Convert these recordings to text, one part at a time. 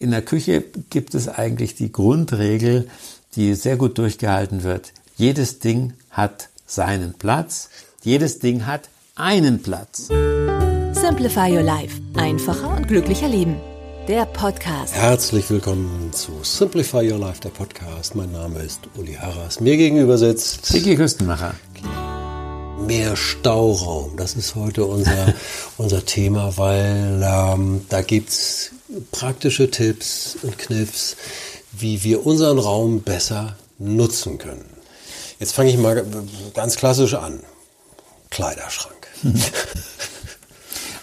In der Küche gibt es eigentlich die Grundregel, die sehr gut durchgehalten wird. Jedes Ding hat seinen Platz. Jedes Ding hat einen Platz. Simplify Your Life. Einfacher und glücklicher Leben. Der Podcast. Herzlich willkommen zu Simplify Your Life, der Podcast. Mein Name ist Uli Harras. Mir gegenüber sitzt Vicky Küstenmacher. Mehr Stauraum. Das ist heute unser, unser Thema, weil ähm, da gibt's praktische Tipps und Kniffs, wie wir unseren Raum besser nutzen können. Jetzt fange ich mal ganz klassisch an. Kleiderschrank.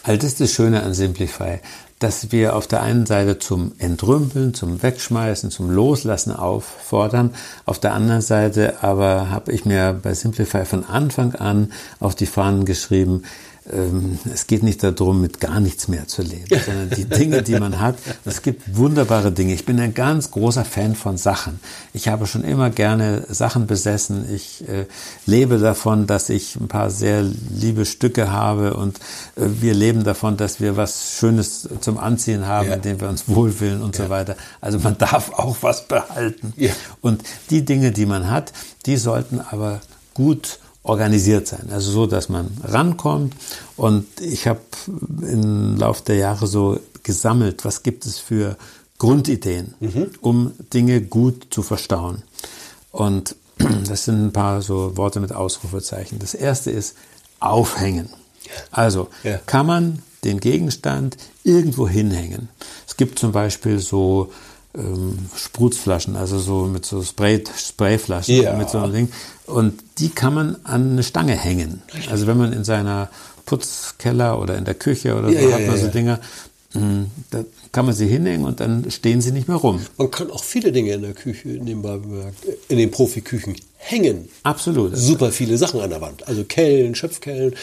All das ist das Schöne an Simplify, dass wir auf der einen Seite zum Entrümpeln, zum Wegschmeißen, zum Loslassen auffordern. Auf der anderen Seite aber habe ich mir bei Simplify von Anfang an auf die Fahnen geschrieben, ähm, es geht nicht darum, mit gar nichts mehr zu leben, sondern die Dinge, die man hat. Es gibt wunderbare Dinge. Ich bin ein ganz großer Fan von Sachen. Ich habe schon immer gerne Sachen besessen. Ich äh, lebe davon, dass ich ein paar sehr liebe Stücke habe und äh, wir leben davon, dass wir was Schönes zum Anziehen haben, ja. in dem wir uns wohlfühlen und ja. so weiter. Also man darf auch was behalten. Ja. Und die Dinge, die man hat, die sollten aber gut organisiert sein. Also so, dass man rankommt. Und ich habe im Laufe der Jahre so gesammelt, was gibt es für Grundideen, mhm. um Dinge gut zu verstauen. Und das sind ein paar so Worte mit Ausrufezeichen. Das erste ist aufhängen. Also ja. kann man den Gegenstand irgendwo hinhängen. Es gibt zum Beispiel so ähm, Sprutzflaschen, also so mit so Spray, Sprayflaschen, ja. mit so einem Ding. Und die kann man an eine Stange hängen. Also wenn man in seiner Putzkeller oder in der Küche oder so ja, hat man so Dinger, hm, da kann man sie hinhängen und dann stehen sie nicht mehr rum. Man kann auch viele Dinge in der Küche, nebenbei bemerkt, in den Profiküchen hängen. Absolut. Super viele Sachen an der Wand. Also Kellen, Schöpfkellen,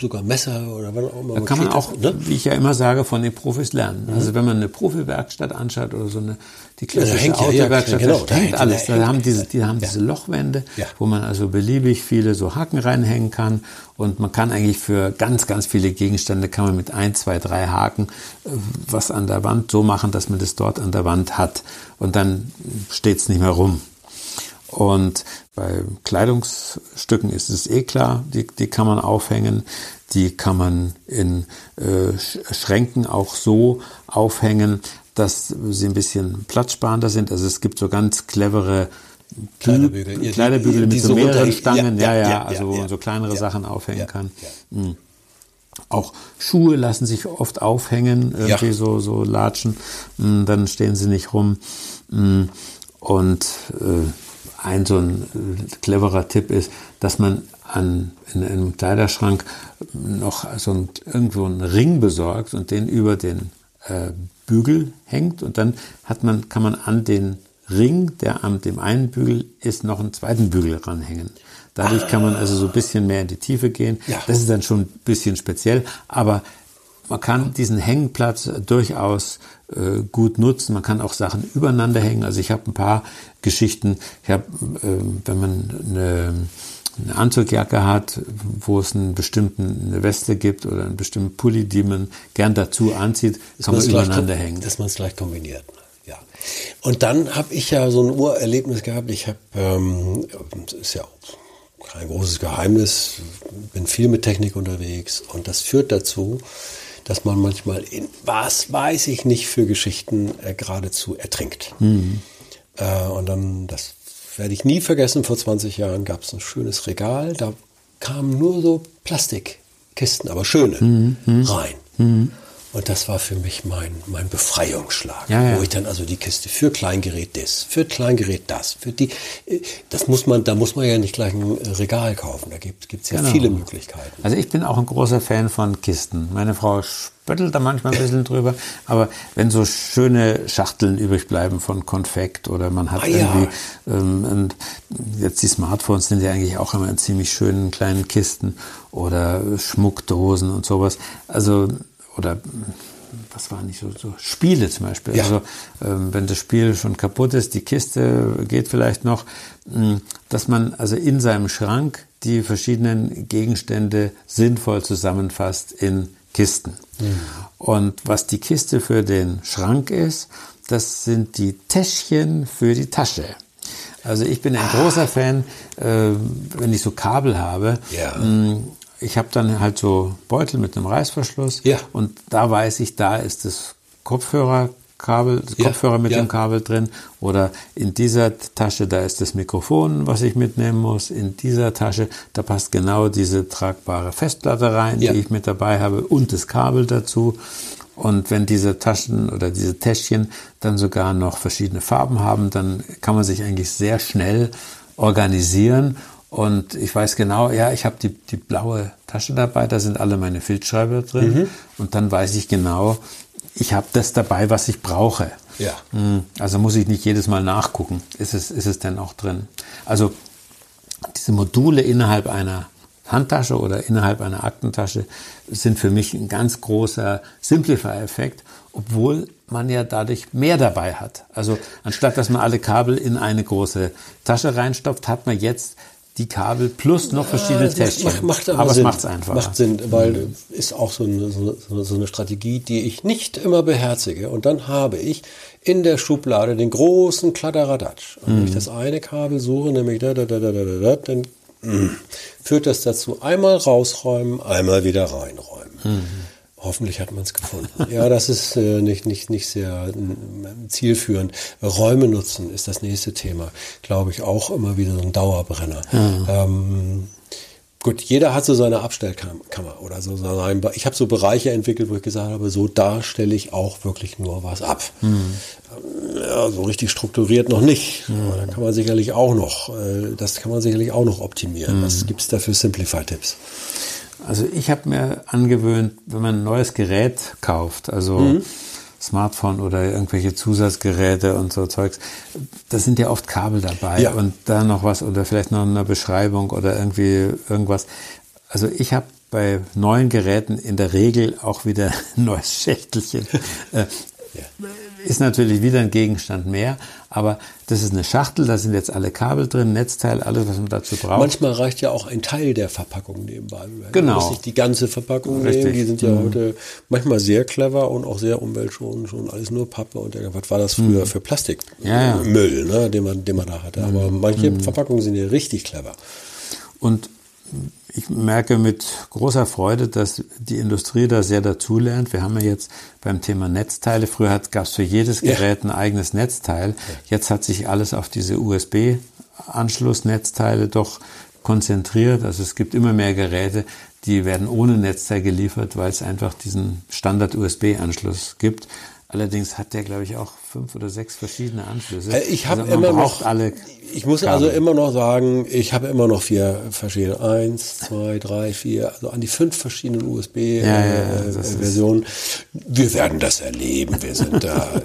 sogar Messer oder was auch immer. Da kann man auch, ne? wie ich ja immer sage, von den Profis lernen. Mhm. Also wenn man eine Profi-Werkstatt anschaut oder so eine, die klassische ja, Autowerkstatt, ja, genau, da hängt alles. Da haben diese, die haben ja. diese Lochwände, ja. wo man also beliebig viele so Haken reinhängen kann. Und man kann eigentlich für ganz, ganz viele Gegenstände kann man mit ein, zwei, drei Haken äh, was an der Wand so machen, dass man das dort an der Wand hat. Und dann steht es nicht mehr rum. Und bei Kleidungsstücken ist es eh klar, die, die kann man aufhängen, die kann man in äh, Schränken auch so aufhängen, dass sie ein bisschen platzsparender sind. Also es gibt so ganz clevere Kleiderbügel, Kleiderbügel mit so mehreren Stangen, ja, ja, ja, also wo man so kleinere Sachen aufhängen kann. Mhm. Auch Schuhe lassen sich oft aufhängen, irgendwie so, so latschen, mhm, dann stehen sie nicht rum. Mhm. Und äh, ein so ein äh, cleverer Tipp ist, dass man an, in einem Kleiderschrank noch so ein, irgendwo einen Ring besorgt und den über den äh, Bügel hängt und dann hat man, kann man an den Ring, der an dem einen Bügel ist, noch einen zweiten Bügel ranhängen. Dadurch kann man also so ein bisschen mehr in die Tiefe gehen. Ja. Das ist dann schon ein bisschen speziell, aber man kann diesen Hängplatz durchaus äh, gut nutzen. Man kann auch Sachen übereinander hängen. Also ich habe ein paar Geschichten. Ich habe, äh, wenn man eine, eine Anzugjacke hat, wo es einen bestimmten eine Weste gibt oder einen bestimmten Pulli, die man gern dazu anzieht, das kann man übereinander hängen. Dass man es gleich kombiniert. Ja. Und dann habe ich ja so ein Urerlebnis gehabt. Ich habe, ähm, ist ja kein großes Geheimnis, bin viel mit Technik unterwegs und das führt dazu, dass man manchmal in was weiß ich nicht für Geschichten äh, geradezu ertrinkt. Mhm. Äh, und dann, das werde ich nie vergessen, vor 20 Jahren gab es ein schönes Regal, da kamen nur so Plastikkisten, aber schöne, mhm. rein. Mhm. Und das war für mich mein, mein Befreiungsschlag, ja, ja. wo ich dann also die Kiste für Kleingerät das, für Kleingerät das, für die, äh, das muss man, da muss man ja nicht gleich ein Regal kaufen, da gibt es ja genau. viele Möglichkeiten. Also ich bin auch ein großer Fan von Kisten. Meine Frau spöttelt da manchmal ein bisschen drüber, aber wenn so schöne Schachteln übrig bleiben von Konfekt oder man hat ah, irgendwie, ja. ähm, jetzt die Smartphones sind ja eigentlich auch immer in ziemlich schönen kleinen Kisten oder Schmuckdosen und sowas. Also oder was war nicht so, so Spiele zum Beispiel. Ja. Also ähm, wenn das Spiel schon kaputt ist, die Kiste geht vielleicht noch, mh, hm, dass man also in seinem Schrank die verschiedenen Gegenstände sinnvoll zusammenfasst in Kisten. Mhm. Und was die Kiste für den Schrank ist, das sind die Täschchen für die Tasche. Also ich bin ein ah. großer Fan, äh, wenn ich so Kabel habe. Ja. Mh, hm, ich habe dann halt so Beutel mit einem Reißverschluss ja. und da weiß ich, da ist das Kopfhörerkabel, das ja, Kopfhörer mit ja. dem Kabel drin oder in dieser Tasche, da ist das Mikrofon, was ich mitnehmen muss. In dieser Tasche, da passt genau diese tragbare Festplatte rein, die ich mit dabei habe und das Kabel dazu. Und wenn diese Taschen oder diese Täschchen dann sogar noch verschiedene Farben haben, dann kann man sich eigentlich sehr schnell organisieren und ich weiß genau, ja, ich habe die, die blaue Tasche dabei, da sind alle meine Filzschreiber drin. Mhm. Und dann weiß ich genau, ich habe das dabei, was ich brauche. Ja. Hm, also muss ich nicht jedes Mal nachgucken, ist es, ist es denn auch drin. Also diese Module innerhalb einer Handtasche oder innerhalb einer Aktentasche sind für mich ein ganz großer Simplify-Effekt, obwohl man ja dadurch mehr dabei hat. Also anstatt dass man alle Kabel in eine große Tasche reinstopft, hat man jetzt die Kabel plus noch verschiedene ja, Täschchen. Macht, macht aber, aber Sinn. es macht einfach. Macht Sinn, weil mhm. ist auch so eine, so, so eine Strategie, die ich nicht immer beherzige. Und dann habe ich in der Schublade den großen Kladderadatsch. Und mhm. wenn ich mhm. das eine Kabel suche, nämlich da, da, da, da, da, da, dann mh, mm, führt das dazu einmal rausräumen, einmal wieder reinräumen. Mhm. Hoffentlich hat man es gefunden. Ja, das ist äh, nicht, nicht, nicht sehr äh, zielführend. Räume nutzen ist das nächste Thema. Glaube ich auch immer wieder so ein Dauerbrenner. Mhm. Ähm, gut, jeder hat so seine Abstellkammer oder so. Sein, ich habe so Bereiche entwickelt, wo ich gesagt habe, so da stelle ich auch wirklich nur was ab. Mhm. Ja, so richtig strukturiert noch nicht. Mhm. Da kann man sicherlich auch noch, äh, das kann man sicherlich auch noch optimieren. Was gibt es da für Simplify-Tipps? Also ich habe mir angewöhnt, wenn man ein neues Gerät kauft, also mhm. Smartphone oder irgendwelche Zusatzgeräte und so Zeugs, da sind ja oft Kabel dabei ja. und da noch was oder vielleicht noch eine Beschreibung oder irgendwie irgendwas. Also ich habe bei neuen Geräten in der Regel auch wieder ein neues Schächtelchen. Äh, ja. Ist natürlich wieder ein Gegenstand mehr, aber das ist eine Schachtel, da sind jetzt alle Kabel drin, Netzteil, alles, was man dazu braucht. Manchmal reicht ja auch ein Teil der Verpackung nebenbei. Genau. Man muss nicht die ganze Verpackung Richtig. nehmen, die sind ja mhm. heute manchmal sehr clever und auch sehr umweltschonend, schon alles nur Pappe und was war das früher mhm. für Plastikmüll, ja, ja. ne, den, man, den man da hatte. Aber mhm. manche mhm. Verpackungen sind ja richtig clever. Und ich merke mit großer Freude, dass die Industrie da sehr dazulernt. Wir haben ja jetzt beim Thema Netzteile, früher gab es für jedes Gerät ja. ein eigenes Netzteil. Jetzt hat sich alles auf diese USB-Anschlussnetzteile doch konzentriert. Also es gibt immer mehr Geräte, die werden ohne Netzteil geliefert, weil es einfach diesen Standard-USB-Anschluss gibt. Allerdings hat der, glaube ich, auch fünf oder sechs verschiedene Anschlüsse. Äh, ich habe also immer noch alle. Ich muss Kabel. also immer noch sagen, ich habe immer noch vier verschiedene. Eins, zwei, drei, vier, also an die fünf verschiedenen USB-Versionen. Ja, ja, äh, wir werden das erleben. Wir sind da äh,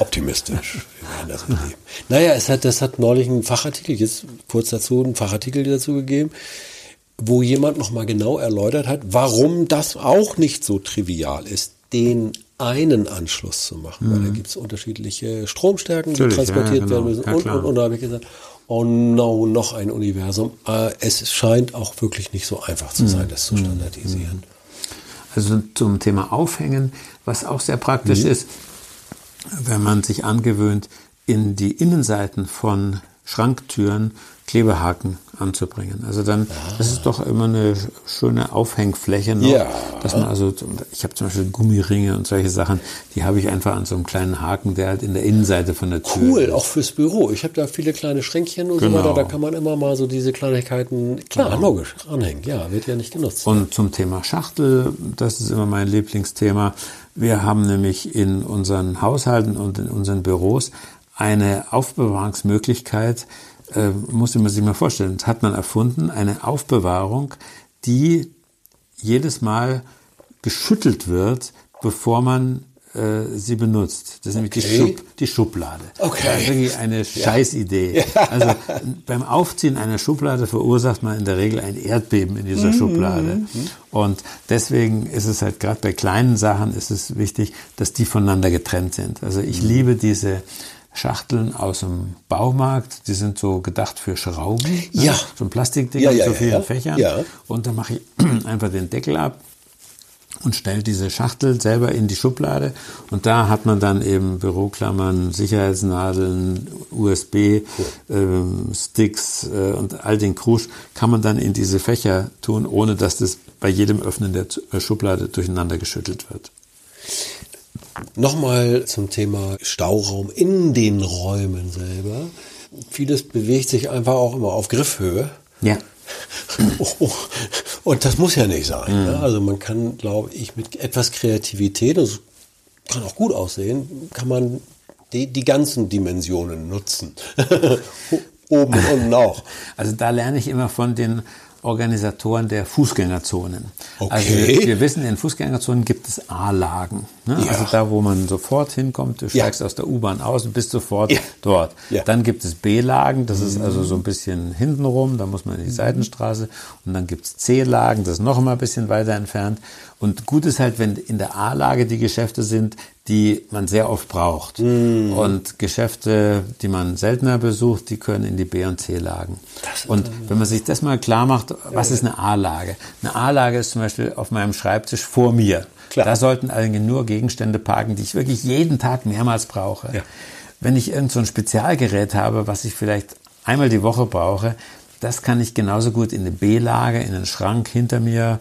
optimistisch. Wir werden das erleben. Naja, es hat, das hat neulich einen Fachartikel, jetzt kurz dazu, einen Fachartikel dazu gegeben wo jemand nochmal genau erläutert hat, warum das auch nicht so trivial ist, den einen Anschluss zu machen, mhm. weil da mhm. gibt es unterschiedliche Stromstärken, die transportiert ja, genau. werden müssen. Ja, und, und, und da habe ich gesagt, oh no, noch ein Universum. Äh, es scheint auch wirklich nicht so einfach zu sein, mhm. das zu mhm. standardisieren. Also zum Thema Aufhängen, was auch sehr praktisch mhm. ist, wenn man sich angewöhnt, in die Innenseiten von Schranktüren Klebehaken anzubringen. Also dann, ah. das ist doch immer eine schöne Aufhängfläche noch, ja. dass man also, ich habe zum Beispiel Gummiringe und solche Sachen, die habe ich einfach an so einem kleinen Haken, der halt in der Innenseite von der Tür Cool, ist. auch fürs Büro. Ich habe da viele kleine Schränkchen und genau. so weiter, da kann man immer mal so diese Kleinigkeiten, klar, genau. logisch, anhängen. Ja, wird ja nicht genutzt. Und zum Thema Schachtel, das ist immer mein Lieblingsthema. Wir haben nämlich in unseren Haushalten und in unseren Büros eine Aufbewahrungsmöglichkeit, äh, muss man sich mal vorstellen, das hat man erfunden, eine Aufbewahrung, die jedes Mal geschüttelt wird, bevor man äh, sie benutzt. Das ist nämlich die, Schub, die Schublade. Okay. Das ist wirklich eine Scheißidee. Ja. Also beim Aufziehen einer Schublade verursacht man in der Regel ein Erdbeben in dieser mhm. Schublade. Und deswegen ist es halt gerade bei kleinen Sachen ist es wichtig, dass die voneinander getrennt sind. Also ich mhm. liebe diese Schachteln aus dem Baumarkt, die sind so gedacht für Schrauben. Ne? Ja. So ein Plastikding ja, ja, so vielen ja, Fächern. Ja. Und dann mache ich einfach den Deckel ab und stelle diese Schachtel selber in die Schublade. Und da hat man dann eben Büroklammern, Sicherheitsnadeln, USB-Sticks äh, äh, und all den Krusch kann man dann in diese Fächer tun, ohne dass das bei jedem Öffnen der äh, Schublade durcheinander geschüttelt wird. Nochmal zum Thema Stauraum in den Räumen selber. Vieles bewegt sich einfach auch immer auf Griffhöhe. Ja. Und das muss ja nicht sein. Mhm. Ne? Also man kann, glaube ich, mit etwas Kreativität, das kann auch gut aussehen, kann man die, die ganzen Dimensionen nutzen. Oben und unten auch. Also da lerne ich immer von den Organisatoren der Fußgängerzonen. Okay. Also wir, wir, wissen, in Fußgängerzonen gibt es A-Lagen. Ne? Ja. Also da, wo man sofort hinkommt, du steigst ja. aus der U-Bahn aus und bist sofort ja. dort. Dann gibt es B-Lagen, das ist also so ein bisschen hintenrum, da muss man in die mhm. Seitenstraße. Und dann gibt es C-Lagen, das ist noch mal ein bisschen weiter entfernt. Und gut ist halt, wenn in der A-Lage die Geschäfte sind, die man sehr oft braucht. Mm. Und Geschäfte, die man seltener besucht, die können in die B- und C-Lagen. Und wenn man sich das mal klar macht, was ist eine A-Lage? Eine A-Lage ist zum Beispiel auf meinem Schreibtisch vor mir. Klar. Da sollten eigentlich nur Gegenstände parken, die ich wirklich jeden Tag mehrmals brauche. Ja. Wenn ich irgend so ein Spezialgerät habe, was ich vielleicht einmal die Woche brauche, das kann ich genauso gut in eine B-Lage, in den Schrank hinter mir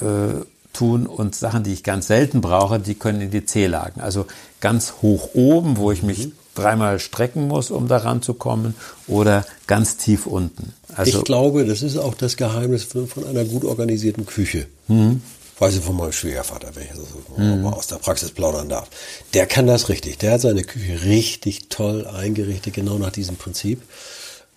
äh, tun und Sachen, die ich ganz selten brauche, die können in die C-Lagen. Also ganz hoch oben, wo ich mich mhm. dreimal strecken muss, um da ranzukommen, oder ganz tief unten. Also ich glaube, das ist auch das Geheimnis von, von einer gut organisierten Küche. Mhm. Weiß ich von meinem Schwiegervater, wenn ich also mhm. aus der Praxis plaudern darf. Der kann das richtig. Der hat seine Küche richtig toll eingerichtet, genau nach diesem Prinzip.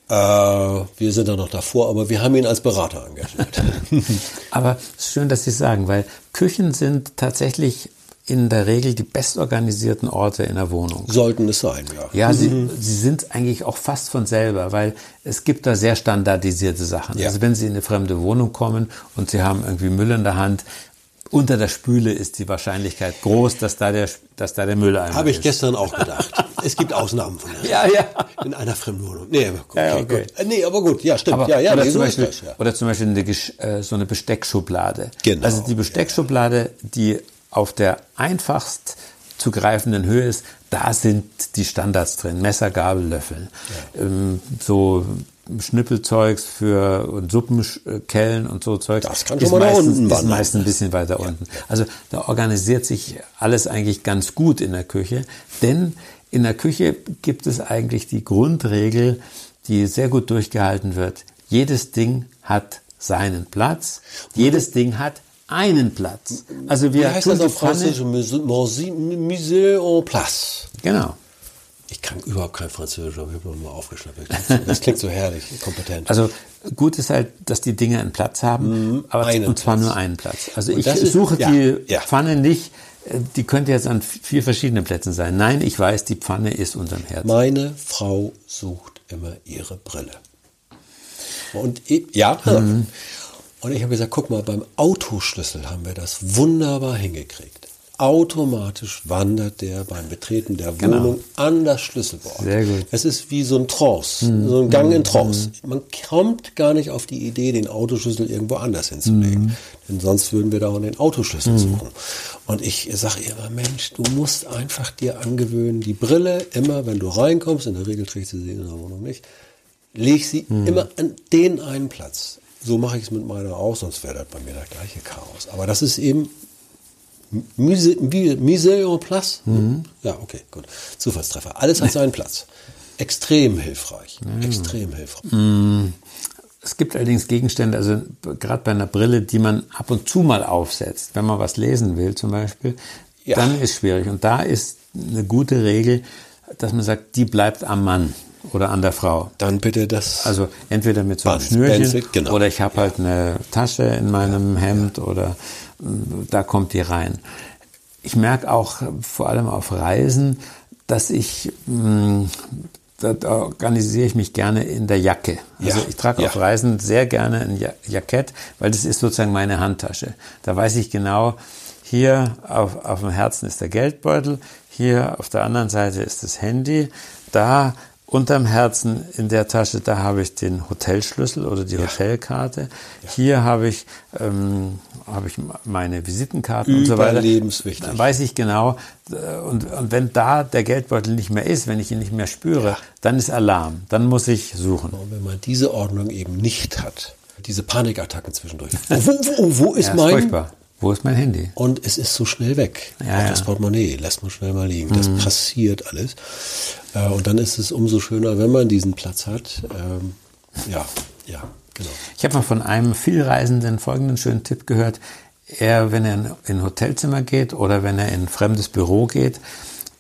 Äh, wir sind da noch davor, aber wir haben ihn als Berater engagiert. aber es ist schön, dass Sie sagen, weil Küchen sind tatsächlich in der Regel die bestorganisierten Orte in der Wohnung. Sollten es sein, ja. Ja, sie, mhm. sie sind eigentlich auch fast von selber, weil es gibt da sehr standardisierte Sachen. Ja. Also wenn Sie in eine fremde Wohnung kommen und Sie haben irgendwie Müll in der Hand unter der Spüle ist die Wahrscheinlichkeit groß, dass da der, dass da der Mülleimer ist. Habe ich gestern auch gedacht. es gibt Ausnahmen von das. Ja, ja. In einer Fremdwohnung. Nee, okay, ja, okay. Gut. Nee, aber gut, ja, stimmt. Aber, ja, ja, oder, nee, zum Beispiel, das, ja. oder zum Beispiel eine, äh, so eine Besteckschublade. Genau. Also die Besteckschublade, die auf der einfachst zu greifenden Höhe ist, da sind die Standards drin. Messer, Gabel, Löffel. Ja. Ähm, so Schnippelzeugs für und Suppenkellen und so Zeug. Das kann schon mal meistens, unten ist meistens ein bisschen weiter ja. unten. Also da organisiert sich alles eigentlich ganz gut in der Küche, denn in der Küche gibt es eigentlich die Grundregel, die sehr gut durchgehalten wird. Jedes Ding hat seinen Platz. Jedes Ding hat einen Platz. Also wir Wie heißt das auf Französisch? Mise en place. Genau. Ich kann überhaupt kein Französisch, aber ich habe mal aufgeschnappt. Das klingt so herrlich, kompetent. Also gut ist halt, dass die Dinge einen Platz haben, mhm, aber und zwar Platz. nur einen Platz. Also und ich suche ist, die ja, Pfanne nicht, äh, die könnte jetzt an vier verschiedenen Plätzen sein. Nein, ich weiß, die Pfanne ist unterm Herzen. Meine Frau sucht immer ihre Brille. Und ich, ja, mhm. und ich habe gesagt, guck mal, beim Autoschlüssel haben wir das wunderbar hingekriegt automatisch wandert der beim Betreten der genau. Wohnung an das Schlüsselbord. Sehr gut. Es ist wie so ein Trance, mhm. so ein Gang in Trance. Mhm. Man kommt gar nicht auf die Idee, den Autoschlüssel irgendwo anders hinzulegen. Mhm. Denn sonst würden wir da auch den Autoschlüssel mhm. suchen. Und ich sage immer, Mensch, du musst einfach dir angewöhnen, die Brille immer, wenn du reinkommst, in der Regel trägst du sie in der Wohnung nicht, lege sie mhm. immer an den einen Platz. So mache ich es mit meiner auch, sonst wäre das bei mir das gleiche Chaos. Aber das ist eben Mise, mise en place. Mhm. Ja, okay, gut. Zufallstreffer. Alles hat seinen Platz. Extrem hilfreich. Mhm. Extrem hilfreich. Mhm. Es gibt allerdings Gegenstände, also gerade bei einer Brille, die man ab und zu mal aufsetzt, wenn man was lesen will zum Beispiel, ja. dann ist schwierig. Und da ist eine gute Regel, dass man sagt, die bleibt am Mann oder an der Frau. Dann bitte das. Also entweder mit so einem Schnürchen Benzig, genau. oder ich habe halt eine Tasche in meinem Hemd oder äh, da kommt die rein. Ich merke auch vor allem auf Reisen, dass ich mh, da organisiere ich mich gerne in der Jacke. Also ja, ich trage ja. auf Reisen sehr gerne ein Jackett, weil das ist sozusagen meine Handtasche. Da weiß ich genau, hier auf, auf dem Herzen ist der Geldbeutel, hier auf der anderen Seite ist das Handy, da Unterm Herzen in der Tasche, da habe ich den Hotelschlüssel oder die ja. Hotelkarte. Ja. Hier habe ich, ähm, habe ich meine Visitenkarten und so weiter. Lebenswichtig. Dann weiß ich genau. Und, und wenn da der Geldbeutel nicht mehr ist, wenn ich ihn nicht mehr spüre, ja. dann ist Alarm. Dann muss ich suchen. Und wenn man diese Ordnung eben nicht hat, diese Panikattacken zwischendurch. Wo, wo, wo ist mein? Ist furchtbar. Wo ist mein Handy? Und es ist so schnell weg. Ja, Auch das Portemonnaie lässt man schnell mal liegen. Das mhm. passiert alles. Äh, und dann ist es umso schöner, wenn man diesen Platz hat. Ähm, ja, ja, genau. Ich habe mal von einem Vielreisenden folgenden schönen Tipp gehört. Er, wenn er in ein Hotelzimmer geht oder wenn er in ein fremdes Büro geht,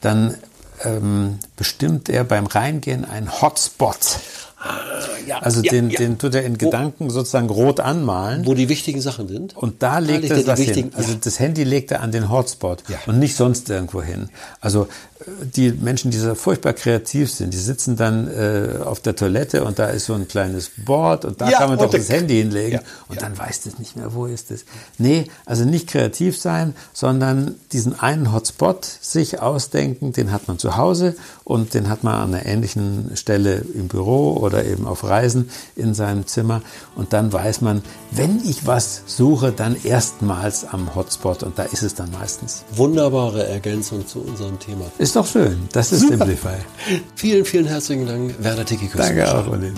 dann ähm, bestimmt er beim Reingehen einen Hotspot. Ah, ja, also ja, den, ja. den tut er in Gedanken sozusagen rot anmalen. Wo die wichtigen Sachen sind. Und da legt da er das hin. Also das Handy legt er an den Hotspot und nicht sonst irgendwo hin. Also die Menschen, die so furchtbar kreativ sind, die sitzen dann äh, auf der Toilette und da ist so ein kleines Board und da ja, kann man doch das Handy hinlegen ja, und ja. dann weiß das nicht mehr, wo ist es. Nee, also nicht kreativ sein, sondern diesen einen Hotspot sich ausdenken, den hat man zu Hause und den hat man an einer ähnlichen Stelle im Büro oder eben auf Reisen in seinem Zimmer und dann weiß man, wenn ich was suche, dann erstmals am Hotspot und da ist es dann meistens. Wunderbare Ergänzung zu unserem Thema. Ist doch schön. Das ist Super. Simplify. Vielen, vielen herzlichen Dank, Werner Tiki. Danke auch, Olli.